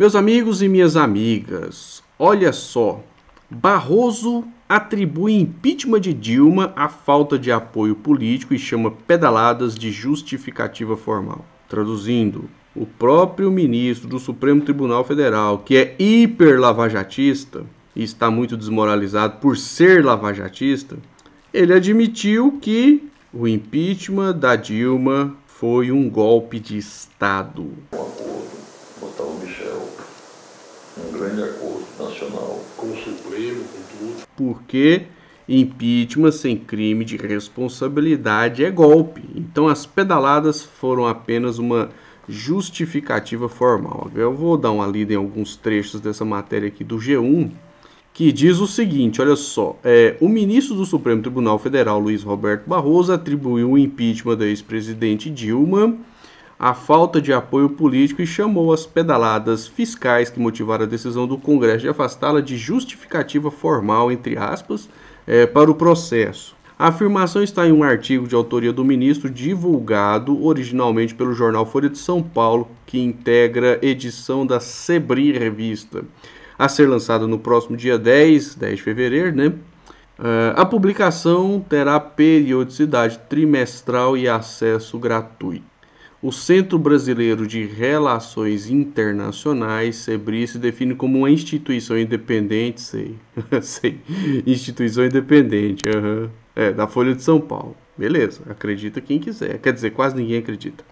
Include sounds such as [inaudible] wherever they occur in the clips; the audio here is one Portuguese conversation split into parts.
Meus amigos e minhas amigas, olha só. Barroso atribui impeachment de Dilma à falta de apoio político e chama pedaladas de justificativa formal. Traduzindo, o próprio ministro do Supremo Tribunal Federal, que é hiper lavajatista e está muito desmoralizado por ser lavajatista, ele admitiu que o impeachment da Dilma foi um golpe de Estado. Um acordo, botar o Michel, um grande acordo nacional com o Supremo, com tudo. Porque impeachment sem crime de responsabilidade é golpe. Então as pedaladas foram apenas uma justificativa formal. Eu vou dar uma lida em alguns trechos dessa matéria aqui do G1 que diz o seguinte: olha só, é, o ministro do Supremo Tribunal Federal, Luiz Roberto Barroso, atribuiu o impeachment da ex-presidente Dilma à falta de apoio político e chamou as pedaladas fiscais que motivaram a decisão do Congresso de afastá-la de justificativa formal, entre aspas, é, para o processo. A afirmação está em um artigo de autoria do ministro divulgado originalmente pelo jornal Folha de São Paulo, que integra edição da Sebri Revista a ser lançado no próximo dia 10, 10 de fevereiro, né? Uh, a publicação terá periodicidade trimestral e acesso gratuito. O Centro Brasileiro de Relações Internacionais, SEBRI, se define como uma instituição independente, sei, [laughs] sei, instituição independente, uhum. é, da Folha de São Paulo. Beleza, acredita quem quiser, quer dizer, quase ninguém acredita.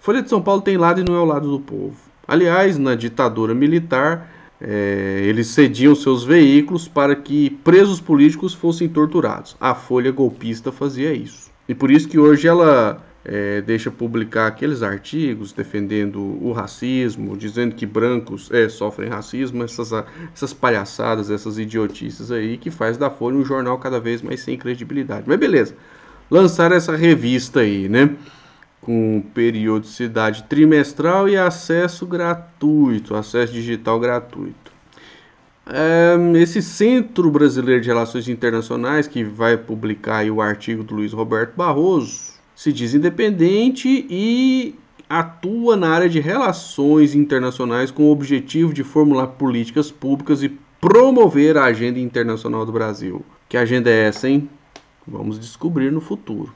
Folha de São Paulo tem lado e não é o lado do povo. Aliás, na ditadura militar, é, eles cediam seus veículos para que presos políticos fossem torturados. A Folha golpista fazia isso. E por isso que hoje ela é, deixa publicar aqueles artigos defendendo o racismo, dizendo que brancos é, sofrem racismo, essas, essas palhaçadas, essas idiotices aí, que faz da Folha um jornal cada vez mais sem credibilidade. Mas beleza, lançar essa revista aí, né? com periodicidade trimestral e acesso gratuito, acesso digital gratuito. É, esse Centro Brasileiro de Relações Internacionais, que vai publicar o artigo do Luiz Roberto Barroso, se diz independente e atua na área de relações internacionais com o objetivo de formular políticas públicas e promover a agenda internacional do Brasil. Que agenda é essa, hein? Vamos descobrir no futuro.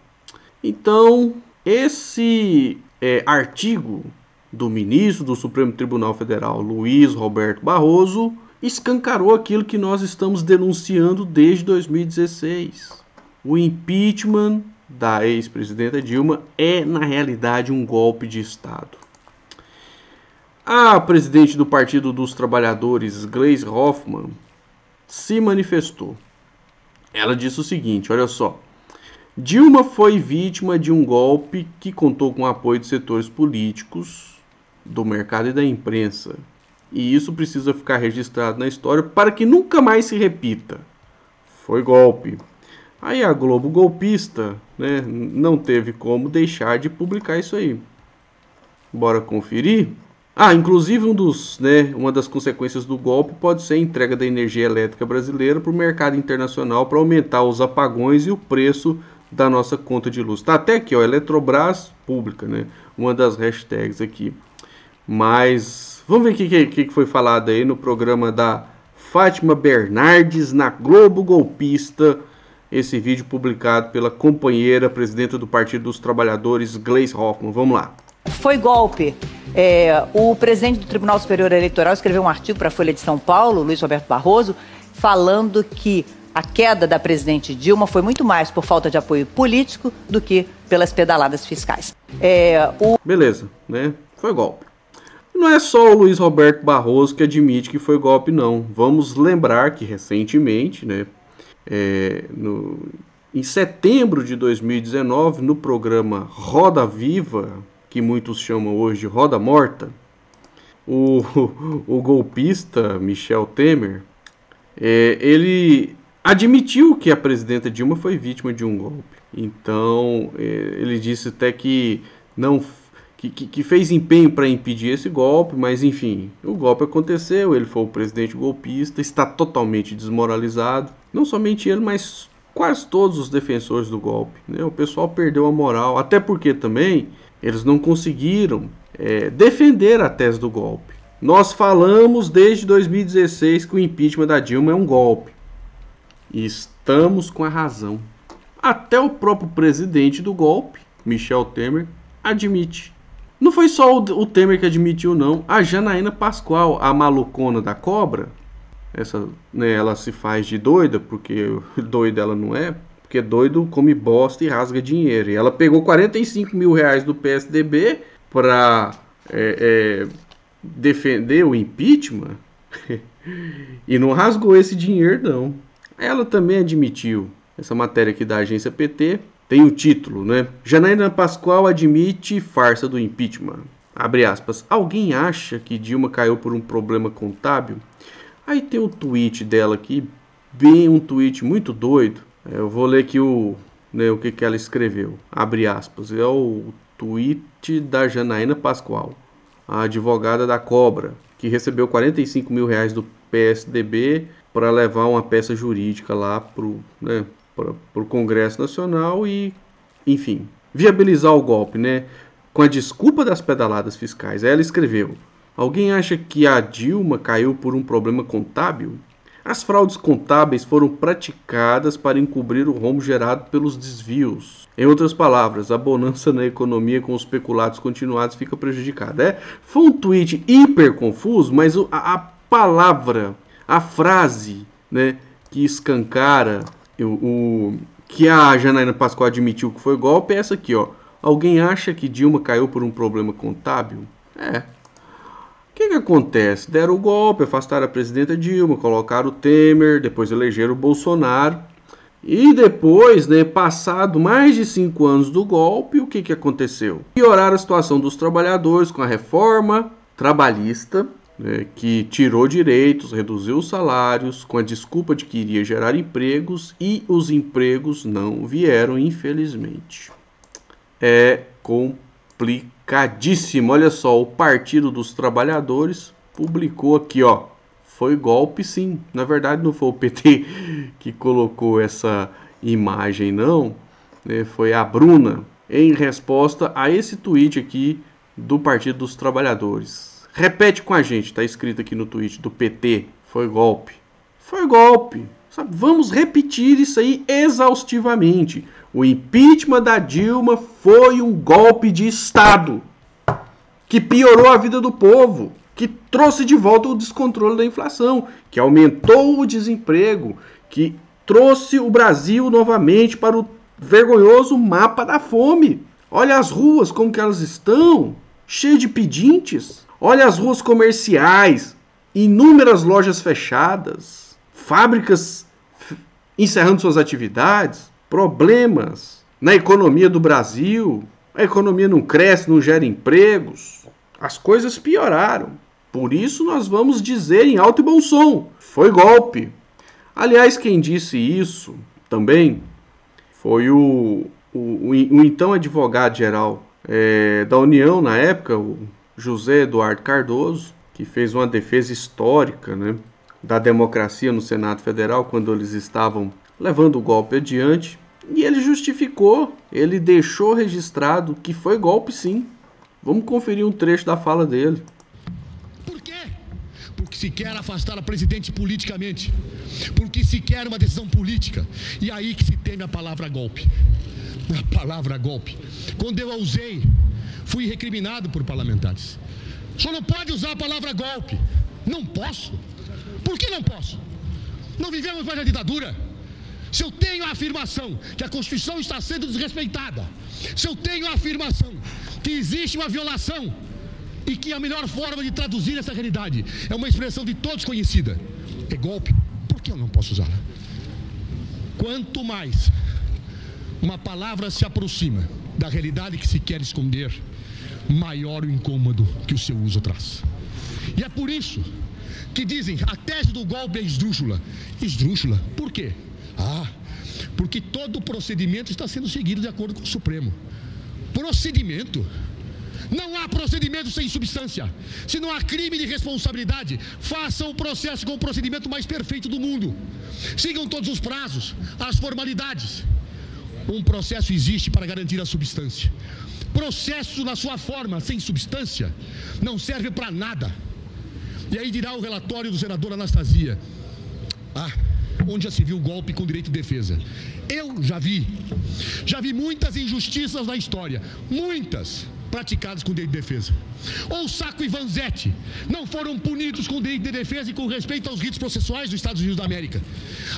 Então, esse é, artigo do ministro do Supremo Tribunal Federal, Luiz Roberto Barroso, escancarou aquilo que nós estamos denunciando desde 2016. O impeachment da ex-presidenta Dilma é, na realidade, um golpe de Estado. A presidente do Partido dos Trabalhadores, Gleisi Hoffmann, se manifestou. Ela disse o seguinte: olha só. Dilma foi vítima de um golpe que contou com o apoio de setores políticos, do mercado e da imprensa. E isso precisa ficar registrado na história para que nunca mais se repita. Foi golpe. Aí a Globo golpista né, não teve como deixar de publicar isso aí. Bora conferir? Ah, inclusive um dos, né, uma das consequências do golpe pode ser a entrega da energia elétrica brasileira para o mercado internacional para aumentar os apagões e o preço da nossa conta de luz. Tá até aqui, ó, Eletrobras pública, né? Uma das hashtags aqui. Mas vamos ver o que, que, que foi falado aí no programa da Fátima Bernardes na Globo Golpista. Esse vídeo publicado pela companheira presidenta do Partido dos Trabalhadores, Gleisi Hoffmann. Vamos lá. Foi golpe. É, o presidente do Tribunal Superior Eleitoral escreveu um artigo para a Folha de São Paulo, Luiz Roberto Barroso, falando que a queda da presidente Dilma foi muito mais por falta de apoio político do que pelas pedaladas fiscais. É, o... Beleza, né? Foi golpe. Não é só o Luiz Roberto Barroso que admite que foi golpe, não. Vamos lembrar que recentemente, né, é, no, em setembro de 2019, no programa Roda Viva, que muitos chamam hoje de Roda Morta, o, [laughs] o, golpista Michel Temer, é, ele admitiu que a presidenta Dilma foi vítima de um golpe. Então, é, ele disse até que não que, que fez empenho para impedir esse golpe, mas enfim, o golpe aconteceu, ele foi o presidente golpista, está totalmente desmoralizado. Não somente ele, mas quase todos os defensores do golpe. Né? O pessoal perdeu a moral, até porque também eles não conseguiram é, defender a tese do golpe. Nós falamos desde 2016 que o impeachment da Dilma é um golpe. E estamos com a razão. Até o próprio presidente do golpe, Michel Temer, admite. Não foi só o Temer que admitiu, não. A Janaína Pascoal, a malucona da cobra, essa, né, ela se faz de doida, porque [laughs] doida ela não é, porque doido come bosta e rasga dinheiro. E ela pegou 45 mil reais do PSDB para é, é, defender o impeachment [laughs] e não rasgou esse dinheiro, não. Ela também admitiu, essa matéria aqui da agência PT tem o título, né? Janaína Pascoal admite farsa do impeachment. Abre aspas. Alguém acha que Dilma caiu por um problema contábil? Aí tem o tweet dela aqui, bem um tweet muito doido. É, eu vou ler aqui o, né, o que, que ela escreveu. Abre aspas. É o tweet da Janaína Pascoal a advogada da Cobra, que recebeu 45 mil reais do PSDB para levar uma peça jurídica lá para o Congresso Nacional e, enfim, viabilizar o golpe, né? Com a desculpa das pedaladas fiscais. Aí ela escreveu: Alguém acha que a Dilma caiu por um problema contábil? As fraudes contábeis foram praticadas para encobrir o rombo gerado pelos desvios em outras palavras, a bonança na economia com os peculados continuados fica prejudicada. É, foi um tweet hiper confuso, mas a, a palavra, a frase, né, que escancara o, o, que a Janaína Pascoal admitiu que foi golpe é essa aqui, ó. Alguém acha que Dilma caiu por um problema contábil? É. O que, que acontece? Deram o golpe, afastaram a presidenta Dilma, colocaram o Temer, depois elegeram o Bolsonaro. E depois, né, passado mais de cinco anos do golpe, o que, que aconteceu? Piorar a situação dos trabalhadores com a reforma trabalhista, né, que tirou direitos, reduziu os salários, com a desculpa de que iria gerar empregos, e os empregos não vieram, infelizmente. É complicadíssimo. Olha só, o Partido dos Trabalhadores publicou aqui, ó foi golpe sim. Na verdade, não foi o PT [laughs] que colocou essa imagem, não. Né? Foi a Bruna, em resposta a esse tweet aqui do Partido dos Trabalhadores. Repete com a gente, está escrito aqui no tweet do PT. Foi golpe. Foi golpe. Sabe? Vamos repetir isso aí exaustivamente. O impeachment da Dilma foi um golpe de Estado que piorou a vida do povo que trouxe de volta o descontrole da inflação, que aumentou o desemprego, que trouxe o Brasil novamente para o vergonhoso mapa da fome. Olha as ruas como que elas estão, cheias de pedintes. Olha as ruas comerciais, inúmeras lojas fechadas, fábricas encerrando suas atividades, problemas na economia do Brasil. A economia não cresce, não gera empregos. As coisas pioraram. Por isso nós vamos dizer em alto e bom som: foi golpe. Aliás, quem disse isso também foi o, o, o, o então advogado-geral é, da União na época, o José Eduardo Cardoso, que fez uma defesa histórica né, da democracia no Senado Federal quando eles estavam levando o golpe adiante. E ele justificou, ele deixou registrado que foi golpe sim. Vamos conferir um trecho da fala dele porque se quer afastar a presidente politicamente, porque se quer uma decisão política, e aí que se teme a palavra golpe. A palavra golpe. Quando eu usei, fui recriminado por parlamentares. Só não pode usar a palavra golpe. Não posso. Por que não posso? Não vivemos mais a ditadura. Se eu tenho a afirmação que a Constituição está sendo desrespeitada, se eu tenho a afirmação que existe uma violação e que a melhor forma de traduzir essa realidade é uma expressão de todos conhecida: é golpe. Por que eu não posso usá-la? Quanto mais uma palavra se aproxima da realidade que se quer esconder, maior o incômodo que o seu uso traz. E é por isso que dizem a tese do golpe é esdrúxula. Esdrúxula, por quê? Ah, porque todo o procedimento está sendo seguido de acordo com o Supremo. Procedimento? Não há procedimento sem substância. Se não há crime de responsabilidade, façam o processo com o procedimento mais perfeito do mundo. Sigam todos os prazos, as formalidades. Um processo existe para garantir a substância. Processo na sua forma, sem substância, não serve para nada. E aí dirá o relatório do senador Anastasia. Ah, onde já se viu golpe com direito de defesa. Eu já vi. Já vi muitas injustiças na história. Muitas praticadas com direito de defesa. Ou Saco e Vanzetti não foram punidos com direito de defesa e com respeito aos ritos processuais dos Estados Unidos da América.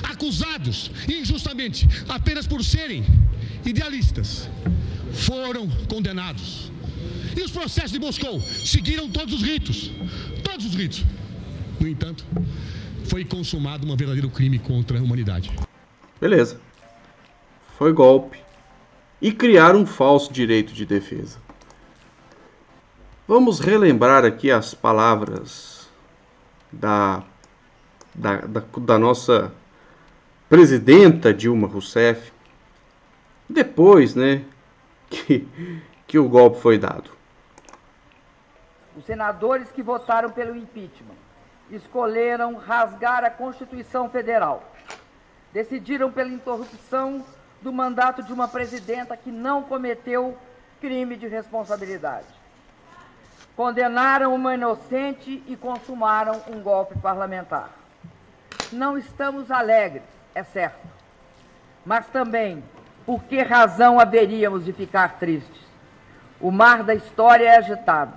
Acusados injustamente apenas por serem idealistas, foram condenados. E os processos de Moscou seguiram todos os ritos. Todos os ritos. No entanto, foi consumado um verdadeiro crime contra a humanidade. Beleza. Foi golpe. E criaram um falso direito de defesa. Vamos relembrar aqui as palavras da, da, da, da nossa presidenta Dilma Rousseff, depois né, que, o golpe foi dado. Os senadores que votaram pelo impeachment escolheram rasgar a Constituição Federal. Decidiram pela interrupção do mandato de uma presidenta que não cometeu crime de responsabilidade. Condenaram uma inocente e consumaram um golpe parlamentar. Não estamos alegres, é certo. Mas também, por que razão haveríamos de ficar tristes? O mar da história é agitado.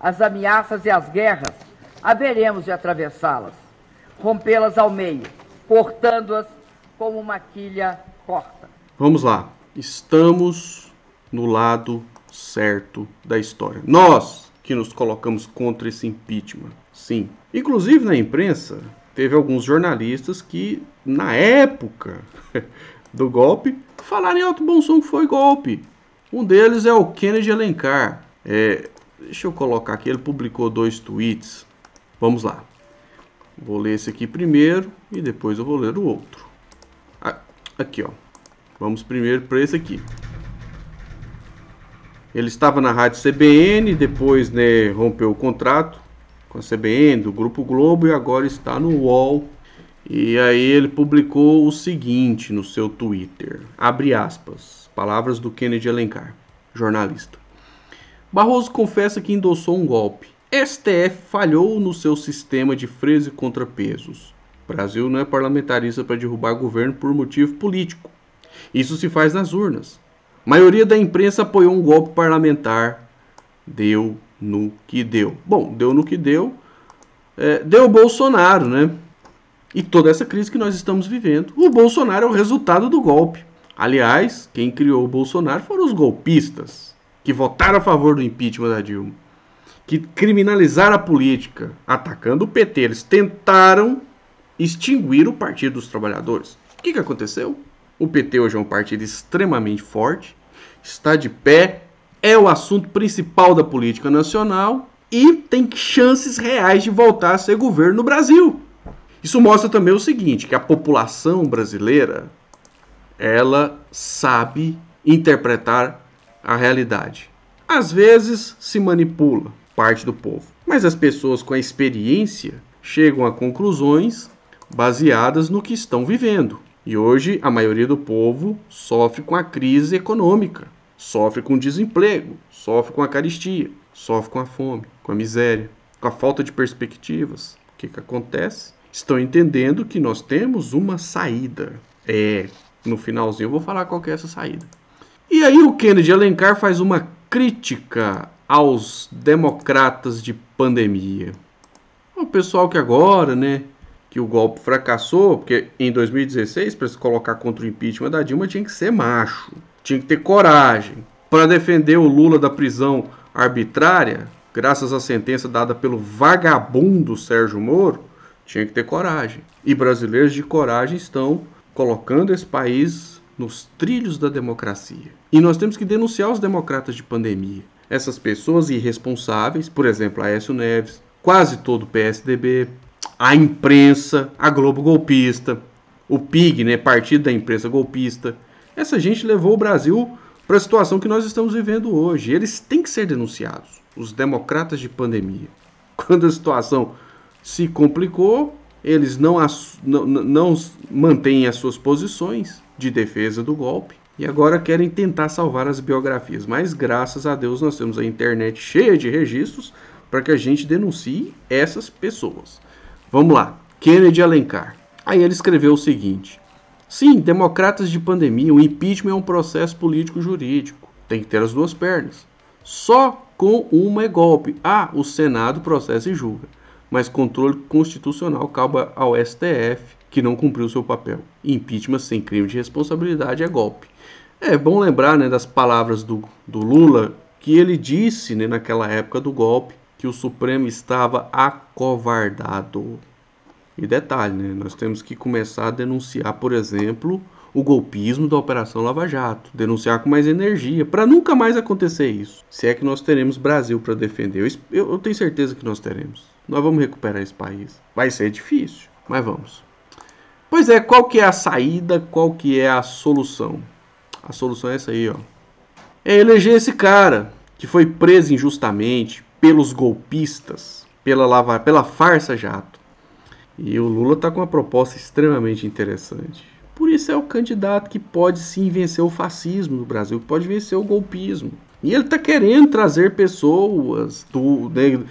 As ameaças e as guerras haveremos de atravessá-las, rompê-las ao meio, cortando-as como uma quilha corta. Vamos lá. Estamos no lado certo da história. Nós que nos colocamos contra esse impeachment. Sim. Inclusive na imprensa, teve alguns jornalistas que, na época [laughs] do golpe, falaram em alto bom som que foi golpe. Um deles é o Kennedy Alencar. É, deixa eu colocar aqui, ele publicou dois tweets. Vamos lá. Vou ler esse aqui primeiro e depois eu vou ler o outro. Aqui, ó. Vamos primeiro para esse aqui. Ele estava na rádio CBN, depois né, rompeu o contrato com a CBN, do Grupo Globo, e agora está no UOL. E aí ele publicou o seguinte no seu Twitter, abre aspas, palavras do Kennedy Alencar, jornalista. Barroso confessa que endossou um golpe. STF falhou no seu sistema de freios e contrapesos. O Brasil não é parlamentarista para derrubar governo por motivo político. Isso se faz nas urnas. A maioria da imprensa apoiou um golpe parlamentar. Deu no que deu. Bom, deu no que deu. É, deu Bolsonaro, né? E toda essa crise que nós estamos vivendo. O Bolsonaro é o resultado do golpe. Aliás, quem criou o Bolsonaro foram os golpistas que votaram a favor do impeachment da Dilma que criminalizaram a política, atacando o PT. Eles tentaram extinguir o Partido dos Trabalhadores. O que, que aconteceu? O PT hoje é um partido extremamente forte, está de pé, é o assunto principal da política nacional e tem chances reais de voltar a ser governo no Brasil. Isso mostra também o seguinte, que a população brasileira ela sabe interpretar a realidade. Às vezes se manipula, parte do povo. Mas as pessoas com a experiência chegam a conclusões baseadas no que estão vivendo. E hoje a maioria do povo sofre com a crise econômica, sofre com o desemprego, sofre com a caristia, sofre com a fome, com a miséria, com a falta de perspectivas. O que, que acontece? Estão entendendo que nós temos uma saída. É, no finalzinho eu vou falar qual é essa saída. E aí o Kennedy Alencar faz uma crítica aos democratas de pandemia. O pessoal que agora, né, que o golpe fracassou, porque em 2016, para se colocar contra o impeachment da Dilma, tinha que ser macho, tinha que ter coragem. Para defender o Lula da prisão arbitrária, graças à sentença dada pelo vagabundo Sérgio Moro, tinha que ter coragem. E brasileiros de coragem estão colocando esse país nos trilhos da democracia. E nós temos que denunciar os democratas de pandemia essas pessoas irresponsáveis, por exemplo, Aécio Neves, quase todo o PSDB, a imprensa, a Globo golpista, o PIG, né, Partido da Imprensa Golpista. Essa gente levou o Brasil para a situação que nós estamos vivendo hoje. Eles têm que ser denunciados, os democratas de pandemia. Quando a situação se complicou, eles não, não, não mantêm as suas posições de defesa do golpe e agora querem tentar salvar as biografias. Mas graças a Deus nós temos a internet cheia de registros para que a gente denuncie essas pessoas. Vamos lá. Kennedy Alencar. Aí ele escreveu o seguinte: Sim, democratas de pandemia, o impeachment é um processo político-jurídico. Tem que ter as duas pernas. Só com uma é golpe. Ah, o Senado processa e julga. Mas controle constitucional cabe ao STF, que não cumpriu seu papel. Impeachment sem crime de responsabilidade é golpe. É bom lembrar né, das palavras do, do Lula, que ele disse né, naquela época do golpe que o Supremo estava acovardado. E detalhe, né, nós temos que começar a denunciar, por exemplo, o golpismo da Operação Lava Jato, denunciar com mais energia, para nunca mais acontecer isso. Se é que nós teremos Brasil para defender, eu, eu, eu tenho certeza que nós teremos. Nós vamos recuperar esse país. Vai ser difícil, mas vamos. Pois é, qual que é a saída, qual que é a solução? A solução é essa aí, ó. É eleger esse cara que foi preso injustamente pelos golpistas, pela lava, pela farsa jato. E o Lula está com uma proposta extremamente interessante. Por isso é o candidato que pode sim vencer o fascismo no Brasil, pode vencer o golpismo. E ele está querendo trazer pessoas do, né,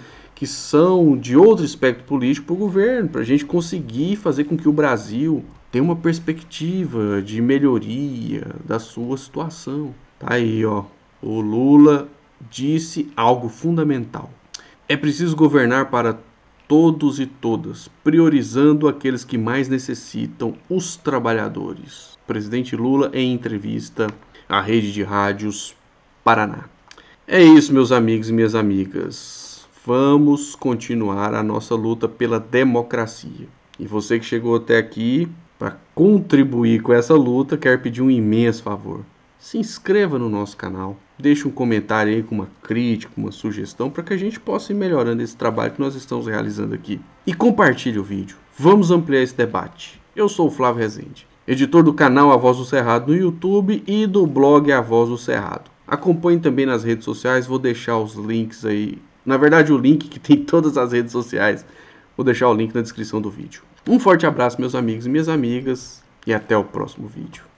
que são de outro espectro político para o governo, para a gente conseguir fazer com que o Brasil tenha uma perspectiva de melhoria da sua situação. Tá aí, ó. O Lula disse algo fundamental. É preciso governar para todos e todas, priorizando aqueles que mais necessitam, os trabalhadores. Presidente Lula em entrevista à rede de rádios Paraná. É isso, meus amigos e minhas amigas. Vamos continuar a nossa luta pela democracia. E você que chegou até aqui para contribuir com essa luta, quero pedir um imenso favor. Se inscreva no nosso canal, Deixe um comentário aí com uma crítica, uma sugestão para que a gente possa ir melhorando esse trabalho que nós estamos realizando aqui. E compartilhe o vídeo. Vamos ampliar esse debate. Eu sou o Flávio Rezende, editor do canal A Voz do Cerrado no YouTube e do blog A Voz do Cerrado. Acompanhe também nas redes sociais, vou deixar os links aí. Na verdade, o link que tem em todas as redes sociais, vou deixar o link na descrição do vídeo. Um forte abraço, meus amigos e minhas amigas, e até o próximo vídeo.